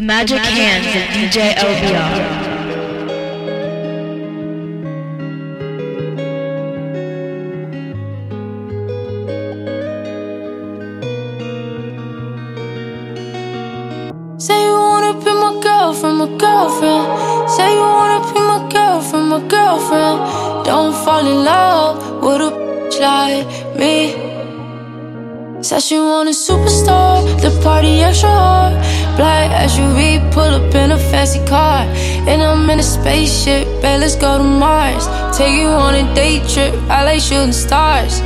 The magic hands of DJ LBR. Say you wanna be my girlfriend, my girlfriend. Say you wanna be my girlfriend, my girlfriend. Don't fall in love with a bitch like me. Said she want a superstar, the party extra hard. Black SUV, pull up in a fancy car. And I'm in a spaceship, bet let's go to Mars. Take you on a day trip, I like shooting stars.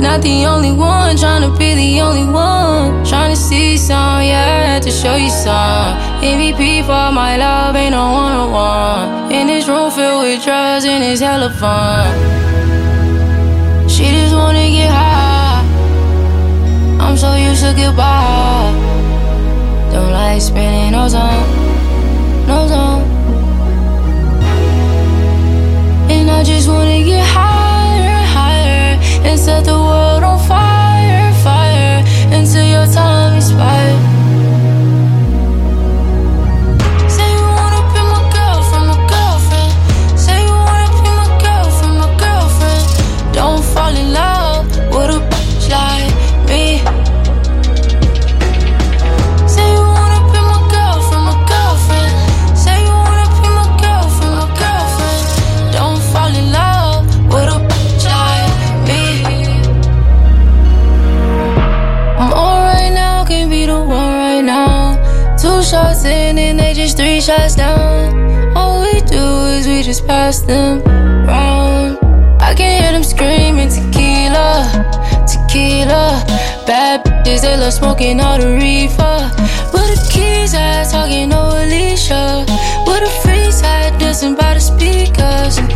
Not the only one, trying to be the only one. Trying to see some, yeah, to show you some. MVP for my love, ain't no one on one. In this room filled with drugs, and it's hella fun. She just wanna get high. I'm so used to goodbye. Like time, no time. And I just wanna get higher, higher, and set the world on fire, fire, until your time expires. And they just three shots down. All we do is we just pass them round. I can hear them screaming tequila, tequila. Bad bitches, they love smoking all the reefer. Where the keys at? Talking no Alicia. Where a freeze at? Dancing by the speakers.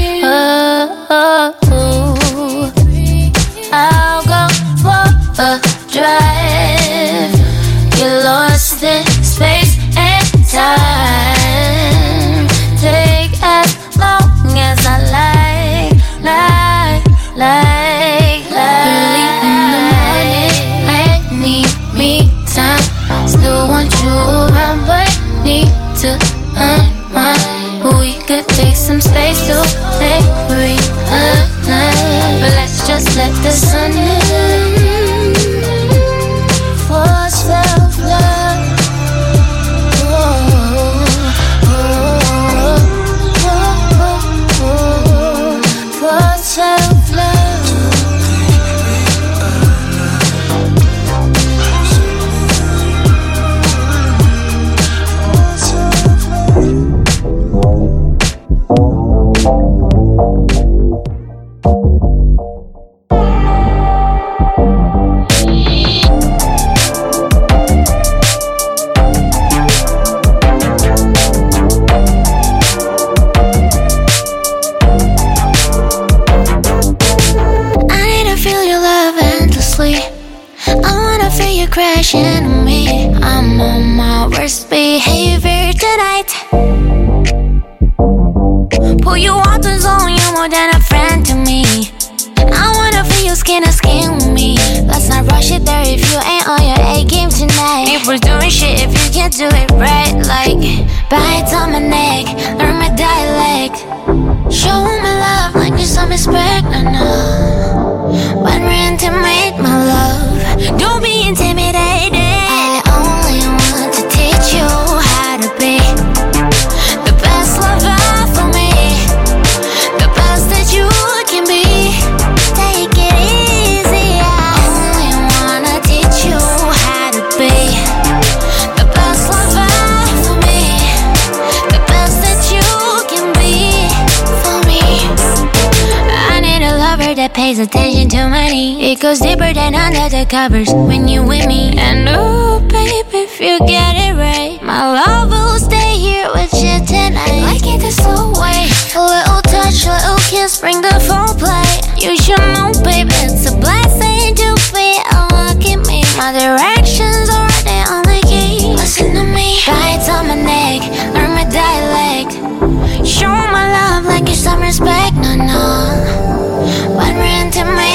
a friend do it right, like bites on my neck, learn my dialect. Show my love like you some respect, pays attention to needs. It goes deeper than under the covers when you with me. And oh, baby, if you get it right, my love will stay here with you tonight. Like it the slow way, a little touch, a little kiss, bring the full play. You should know, baby, it's a blessing to be unlocking me. My directions are the only key. Listen to me, bites on my neck, learn my dialect. Show my love like it's some respect, no, no. When we're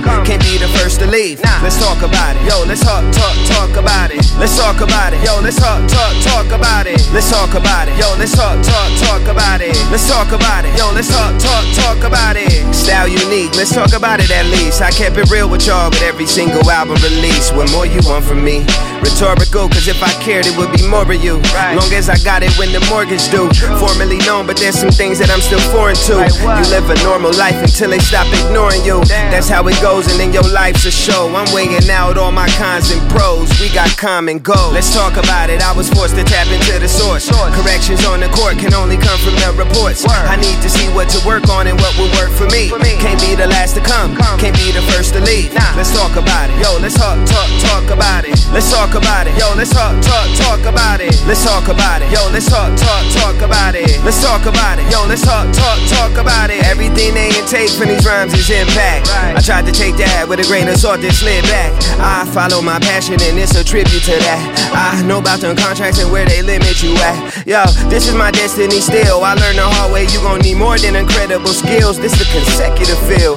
come, can't be the first to leave. Let's talk about it. Yo, let's talk, talk, talk about it. Let's talk about it. Yo, let's talk, talk, talk about it. Let's talk about it. Yo, let's talk, talk, talk about it. Let's talk about it. Yo, let's talk, talk, talk about it. Style unique, let's talk about it at least. I kept it real with y'all with every single album release. What more you want from me? Rhetorical, cause if I cared, it would be more of you. Right. Long as I got it when the mortgage due. Formerly known, but there's some things that I'm still foreign to. You live a normal life until they stop ignoring you. Damn. That's how it goes, and then your life's a show. I'm weighing out all my cons and pros. We got common goals. Let's talk about it. I was forced to tap into the source. Corrections on the court can only come from the reports. I need to see what to work on and what will work for me. Can't be the last to come, can't be the first to leave. Let's talk about it. Yo, let's talk, talk, talk about it. Let's talk about it. Yo, let's talk, talk, talk about it. Let's talk about it. Yo, let's talk, talk, talk about it. Let's talk about it. Yo, let's talk, talk, talk about it. Everything they intake from these rhymes is impact. I tried to take that with a grain of salt and slid back. I follow my passion and it's a tribute to that. I know about them contracts and where they limit you at. Yo, this is my destiny still. I learned the hard way. You gon' need more than incredible skills. This is consecutive feel.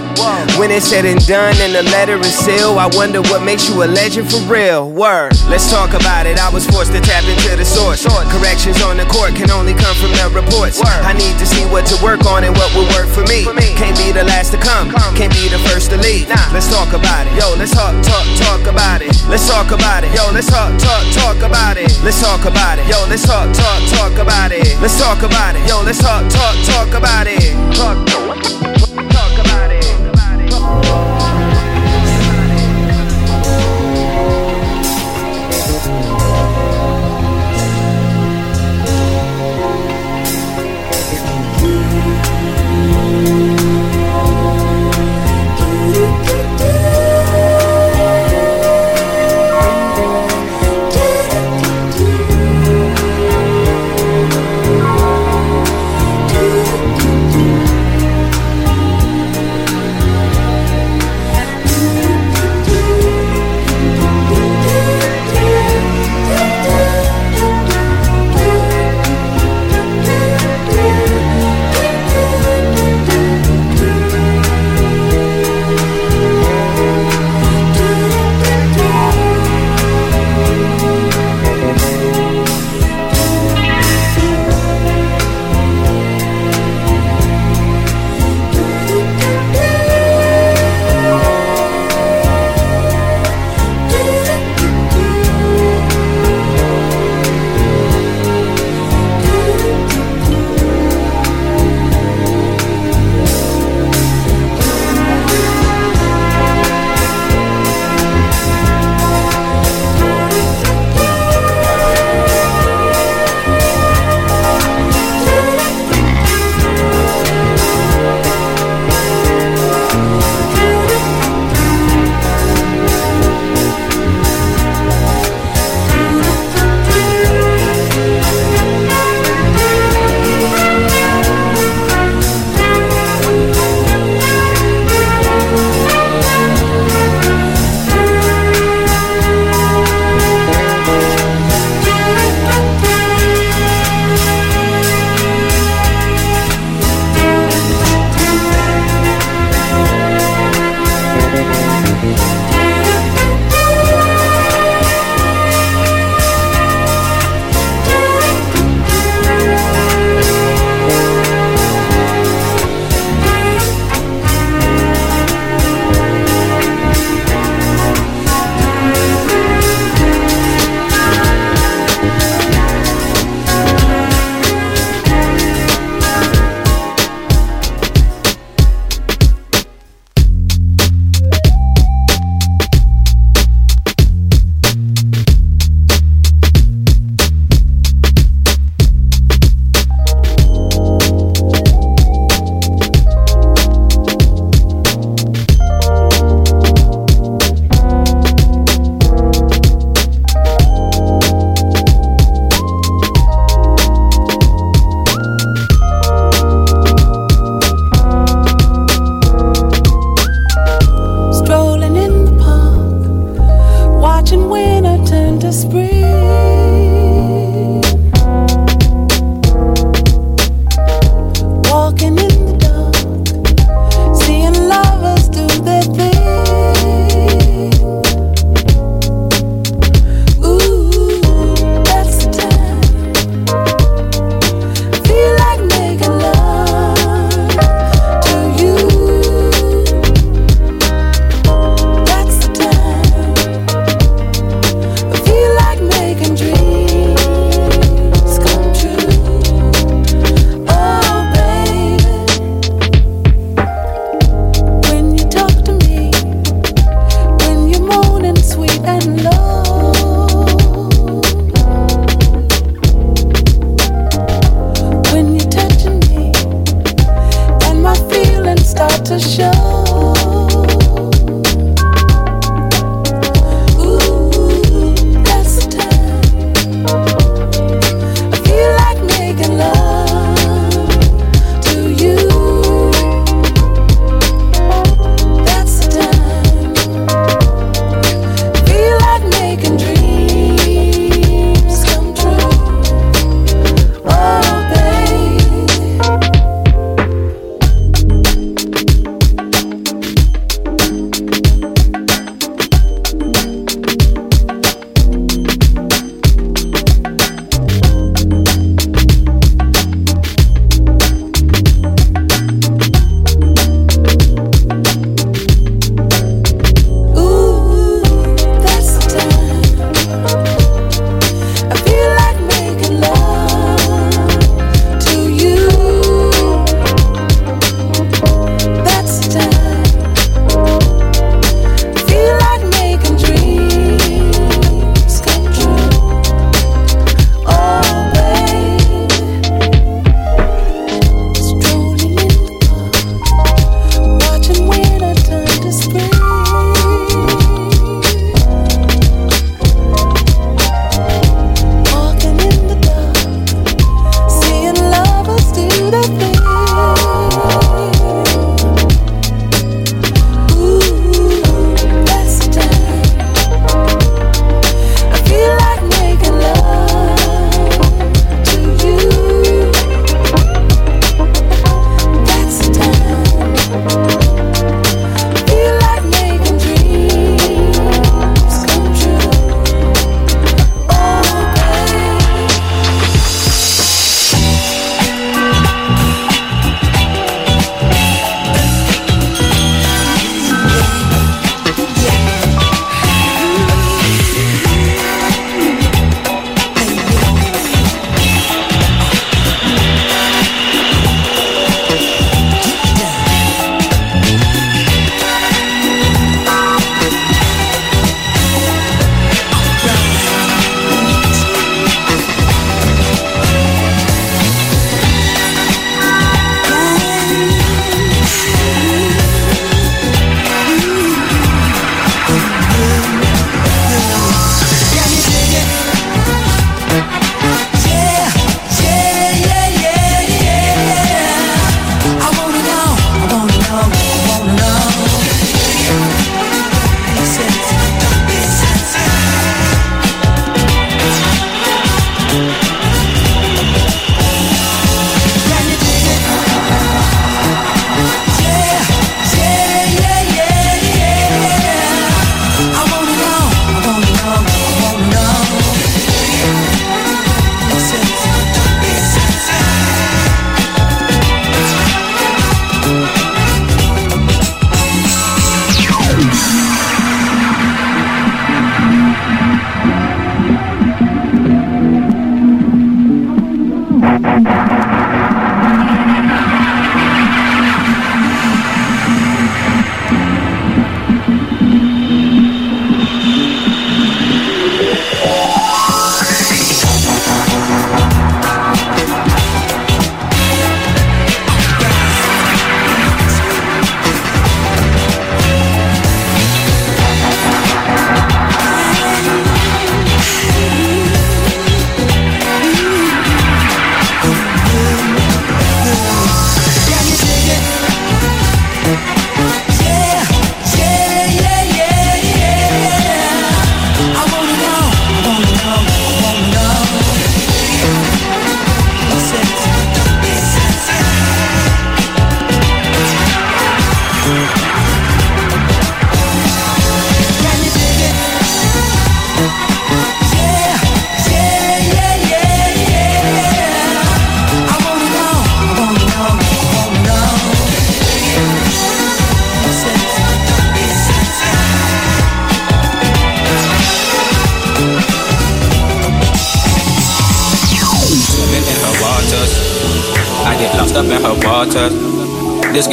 When it's said and done and the letter is sealed, I wonder what makes you a legend for real. Word. Let's talk about it. I was forced to tap into the source. Corrections on the court can only come from the reports. I need to see what to work on and what will work for me. Can't be the last to come, can't be the first to leave. Let's talk about it. Yo, let's talk, talk, talk about it. Let's talk about it. Yo, let's talk, talk, talk about it. Let's talk about it. Yo, let's talk, talk, talk about it. Let's talk about it. Yo, let's talk, talk, talk about it. Talk, talk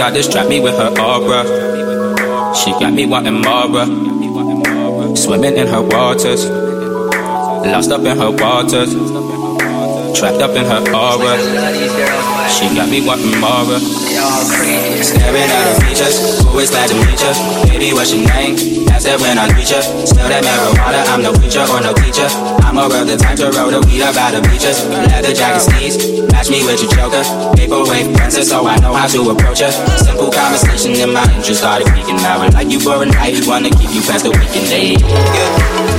Got distract me with her aura. She got me wanting more. Swimming in her waters. Lost up in her waters. Trapped up in her aura. She got me wanting more. Staring at her features, always glad to meet you. Baby, what's your name? Ask that when I reach you. Smell that marijuana, I'm no preacher or no teacher. I'm a the type to roll the weed up out of beaches. Leather jacket sneeze, match me with your joker. Paperweight princess, so I know how to approach her. Simple conversation and my interest started peaking. I like you for a night, wanna keep you past the weekend day. Yeah.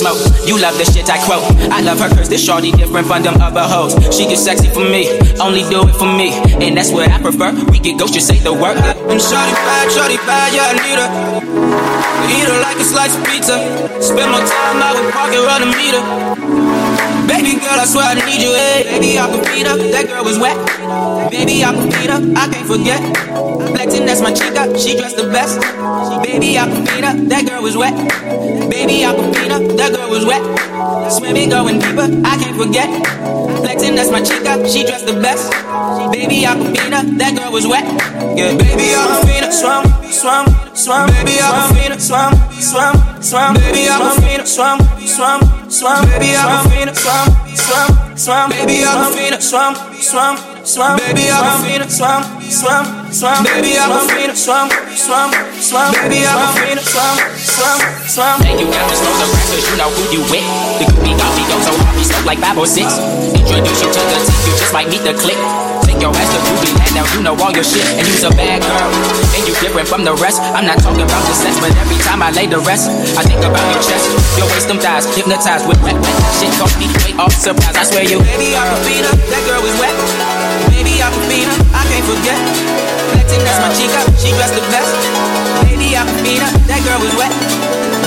Smoke. You love the shit I quote. I love her cause this shorty different from them other hoes. She get sexy for me, only do it for me. And that's what I prefer. We get ghost, you say the word. And shorty bad, shorty bad, yeah, I need her. Eat her like a slice of pizza. Spend more time out with parking around the meter. Baby girl, I swear I need you, hey. Baby, I can beat her. That girl was wet. Baby, I can beat her. I can't forget. Flexing, that's my chica. She dressed the best. Baby, I can beat her. That girl was wet. Baby, I can beat her. That girl was wet. Swimming, going deeper. I can't forget. Flexing, that's my chica. She dressed the best. Baby, I can beat her. That girl was wet. Yeah, baby, I can beat her. Swam, swam, swam. Baby, I can beat her. Swam, swam, swam. Baby, I can beat her. Swam, swam, swam. Baby, I can beat her. Swam, swam, swam. Baby, I can beat her. Swam, swam, swam. Baby, I can beat her. Swam, swam swam, baby, I'm a fiend, swam, swam, swam, baby, I'm a fiend, swam, swam, swam. And you got to slow the rap, cause you know who you with. The goofy got me go so hard, we stuck like five or six. Introduce you to the team, you just might meet the click. Take your ass to Ruby Land, now you know all your shit, and you's a bad girl. And you different from the rest. I'm not talking about the sex, but every time I lay the rest, I think about your chest, your waist, them thighs, hypnotized with wet, wet shit. Cause me way off surprise, I swear you. Baby, I can beat her, that girl is wet. Baby, I can beat her, I can't forget. Flexing, that's my chica. She dressed the best. Baby, I can beat her. That girl was wet.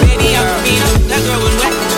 Baby, I can beat her. That girl was wet.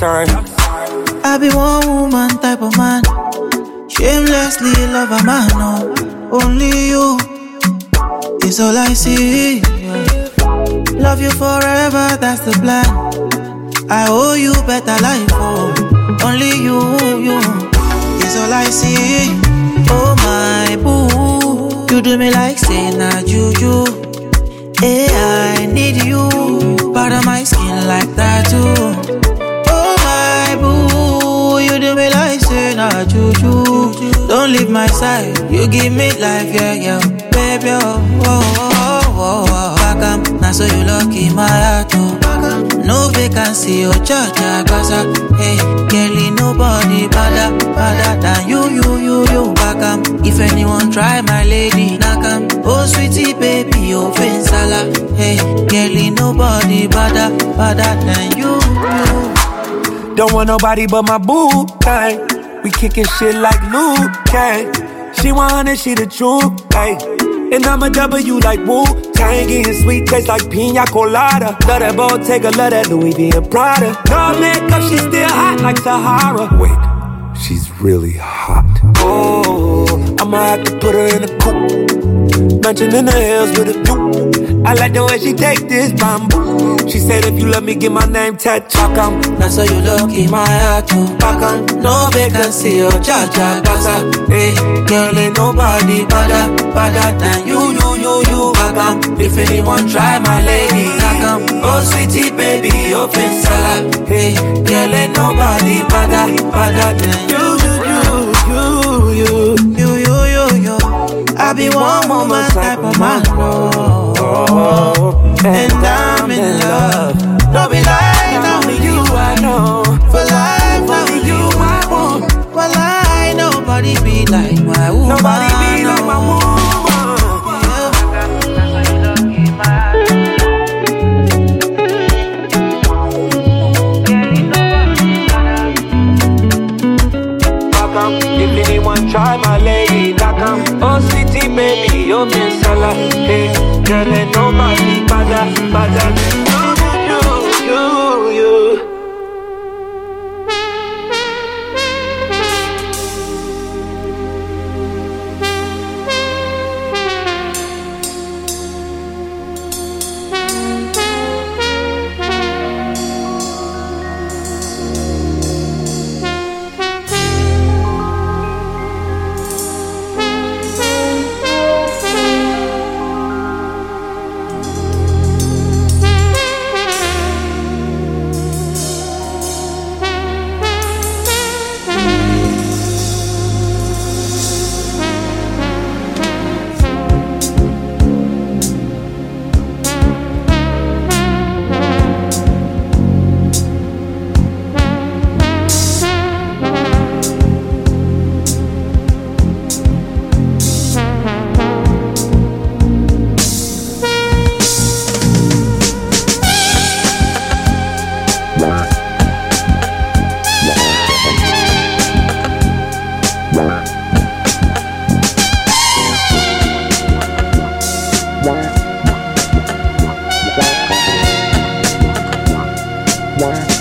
Dollar nobody better, better than you, you. Don't want nobody but my boo thing. We kicking shit like Liu Kang. She 100, she the truth, hey. And I'm a W like Wu Tang, getting sweet taste like pina colada. Love that Bottega, love that Louis V and Prada. No makeup, she still hot like Sahara. Wait, she's really hot. Oh, I'ma have to put her in a coupe. Mansion in the hills with a view. I like the way she take this bamboo. She said if you love me, get my name tattooed. Am, now so you look in my heart too. Back no vacancy, oh cha cha gaza. Hey, girl ain't nobody better, better than you, you, you, you. Back if anyone try my lady, back. Oh sweetie baby, open salad. Hey, girl ain't nobody better, better than you, you, you, you, you, you, you, you. I be one woman type of man, oh, and I'm in love. Don't be lying, now with you I know. For life, now with you I want. For life, nobody be like my woman. Nobody be like my woman. Try my lady, knock 'em. Oh, city baby, oh, Miss Salah. Hey, girl, ain't nobody better, better one.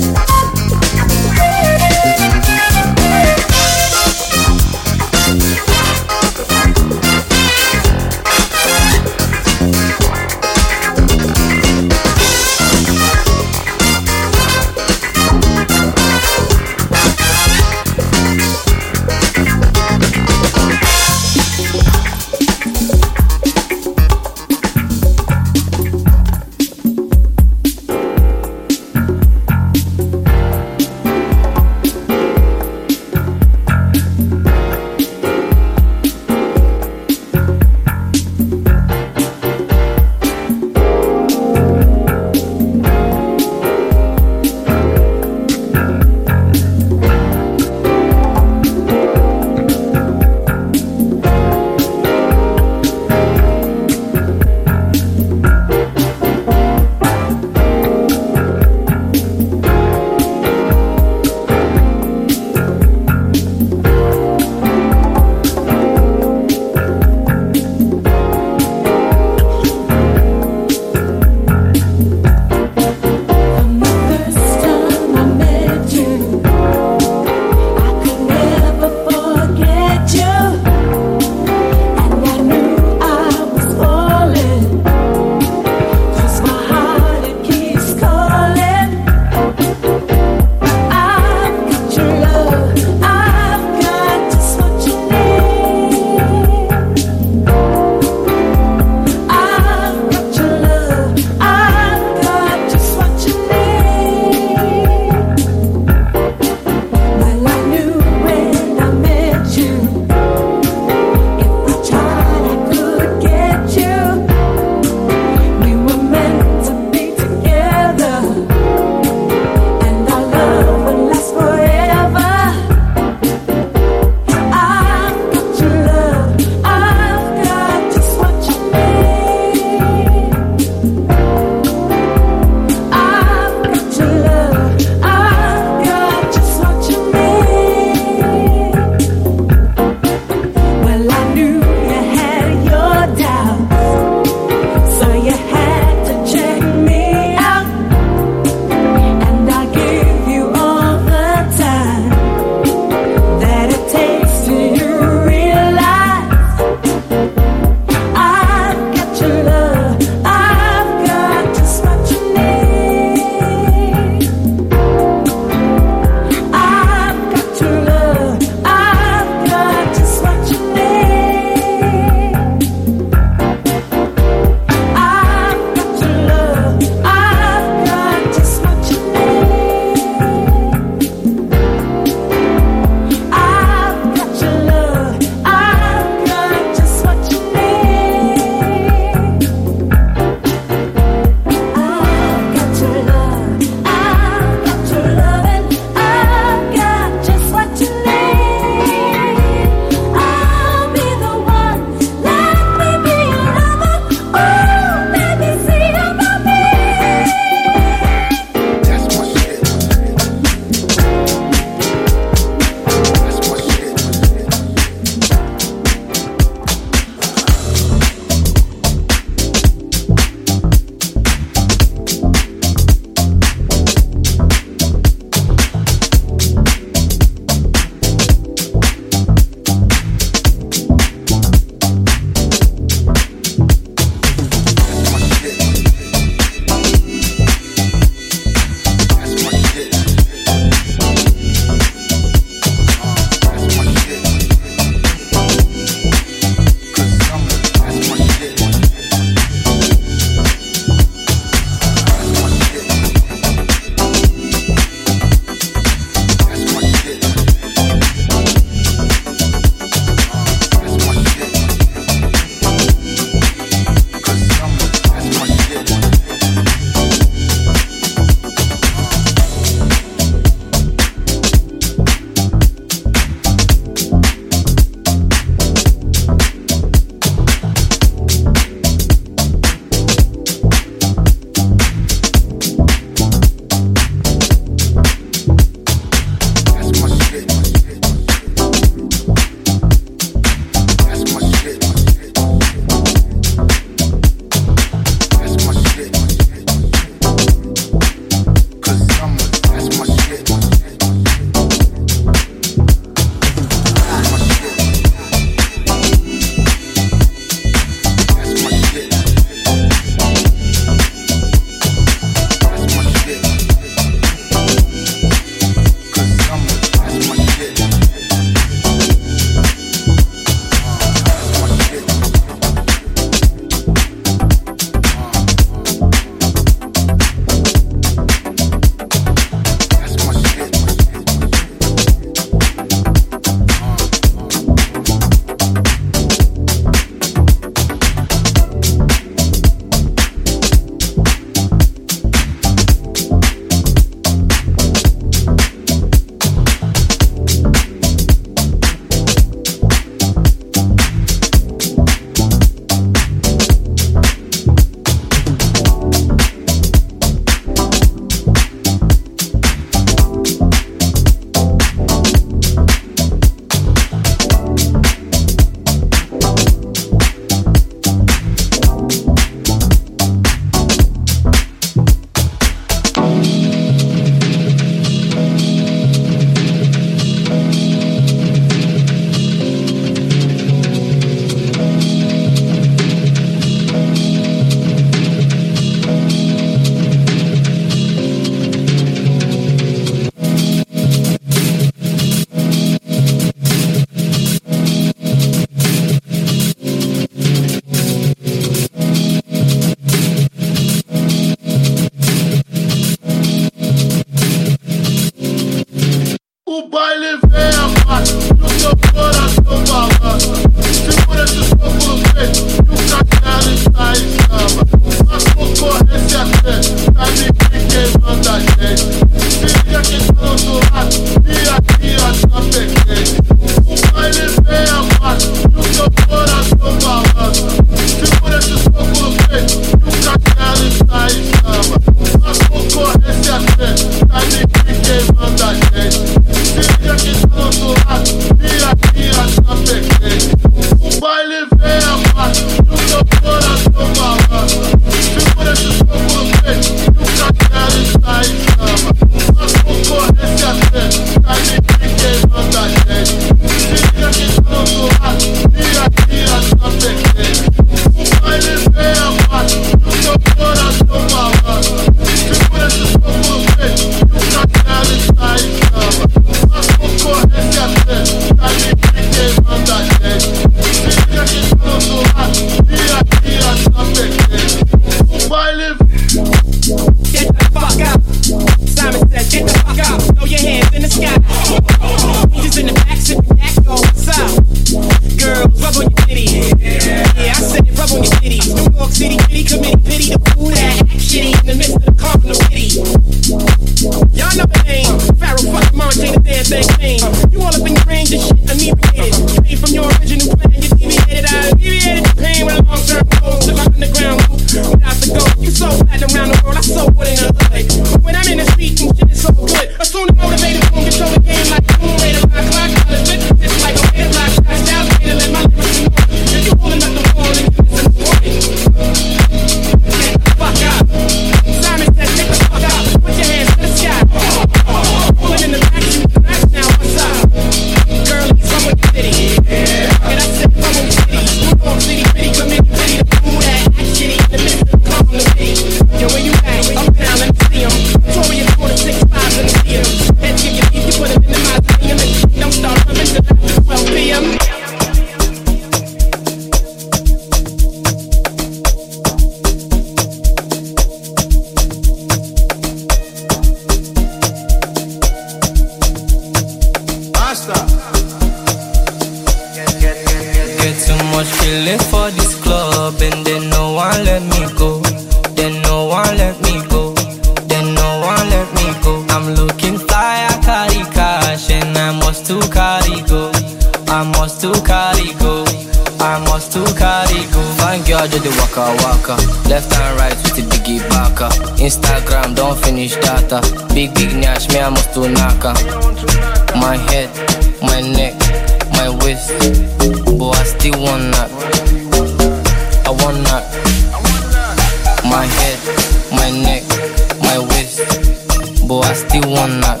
you one night.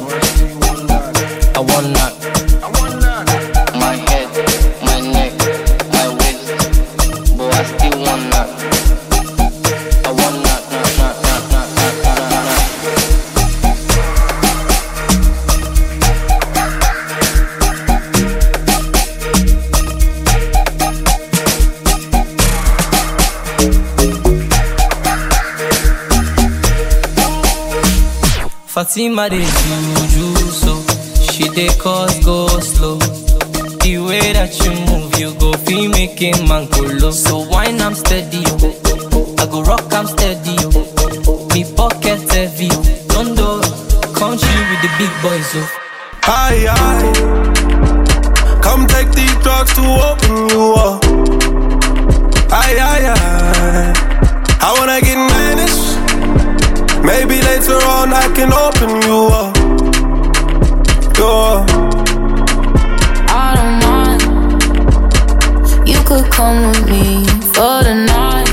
I one night. Fatima dey juju so she dey cause go slow. The way that you move, you go feel making man go low. So wine I'm steady. I go rock I'm steady, yo. Me pocket heavy, don't do country with the big boys, yo. Aye, aye. Come take these drugs to open you up. Aye, aye, aye. Later on I can open you up. Yeah. I don't mind. You could come with me for the night.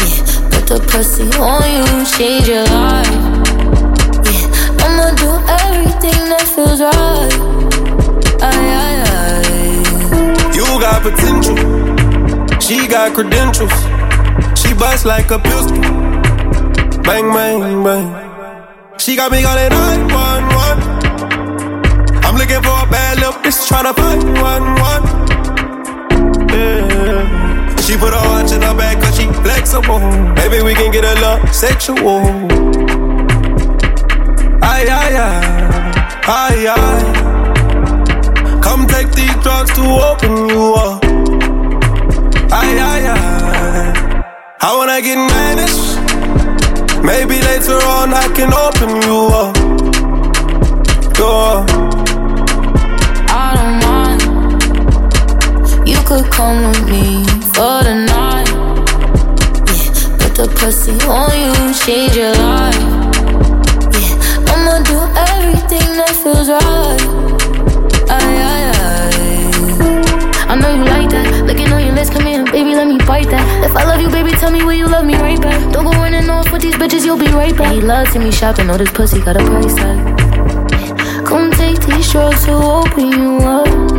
Yeah, put the pussy on you, change your life. Yeah, I'ma do everything that feels right. Aye, aye, aye. You got potential. She got credentials. She busts like a pistol. Bang, bang, bang. She got me calling 911. I'm looking for a bad little bitch tryna find one, one. Yeah. She put her watch in her back cause she flexible. Maybe we can get a little sexual. Aye, aye, aye. Aye, aye. Come take these drugs to open you up. Aye, aye, aye. I wanna get managed. Maybe later on I can open you up. Yeah. I don't mind. You could come with me for the night. Yeah, put the pussy on you, change your life. Yeah, I'ma do everything that feels right. Let me that. If I love you, baby, tell me will you love me right back. Don't go running off with these bitches, you'll be right back. He loves to me shopping, know this pussy got a price tag. Come take these drugs to open you up.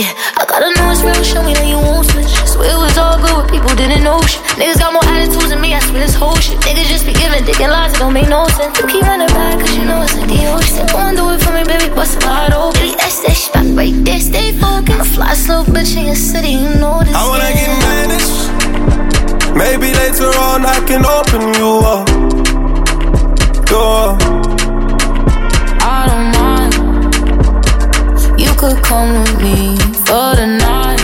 Yeah, I gotta know it's real, show me that you won't switch. Swear it was all good, but people didn't know shit. Niggas got more attitudes than me, I swear this whole shit. Niggas just be giving dick and lies, it don't make no sense. You keep running back, cause you know it's the ocean. Go and do it for me, baby, bust it wide open. Baby, that's that shit, back right there, stay focused. I'm a fly slow bitch in your city, you know this. I wanna get managed. Maybe later on I can open you up. Yeah. I don't mind. Could come with me for the night.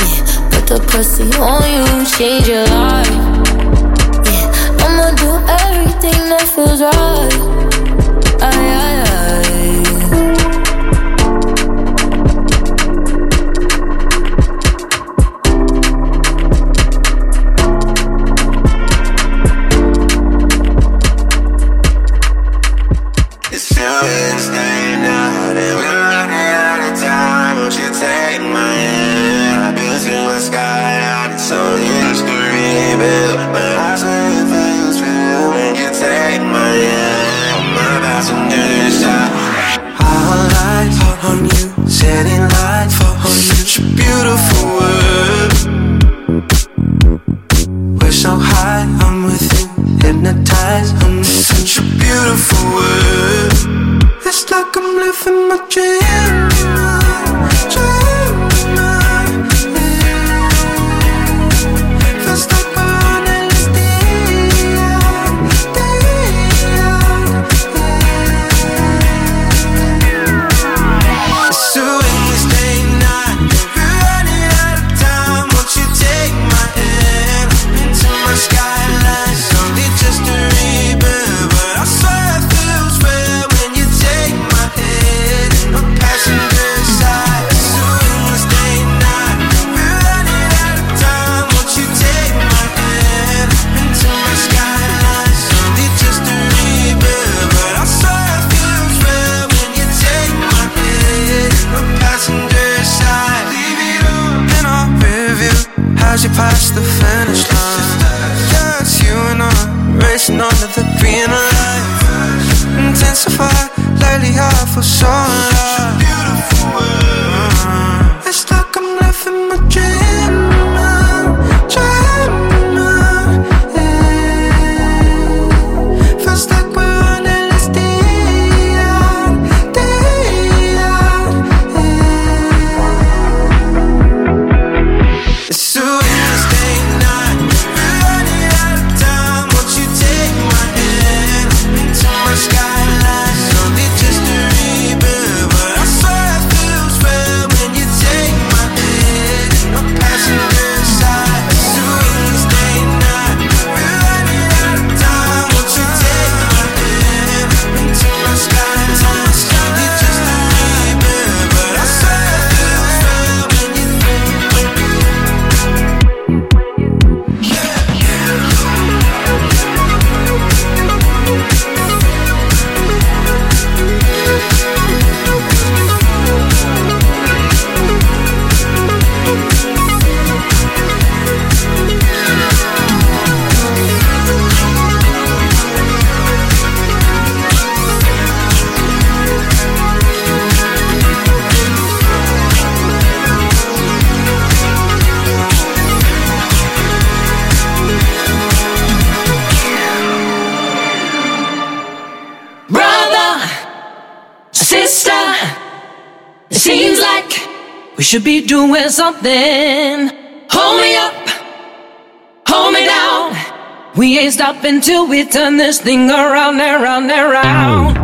Yeah, put the pussy on you, change your life. Yeah, I'ma do everything that feels right. Sister, it seems like we should be doing something. Hold me up, hold me down. We ain't stopping till we turn this thing around and round and round.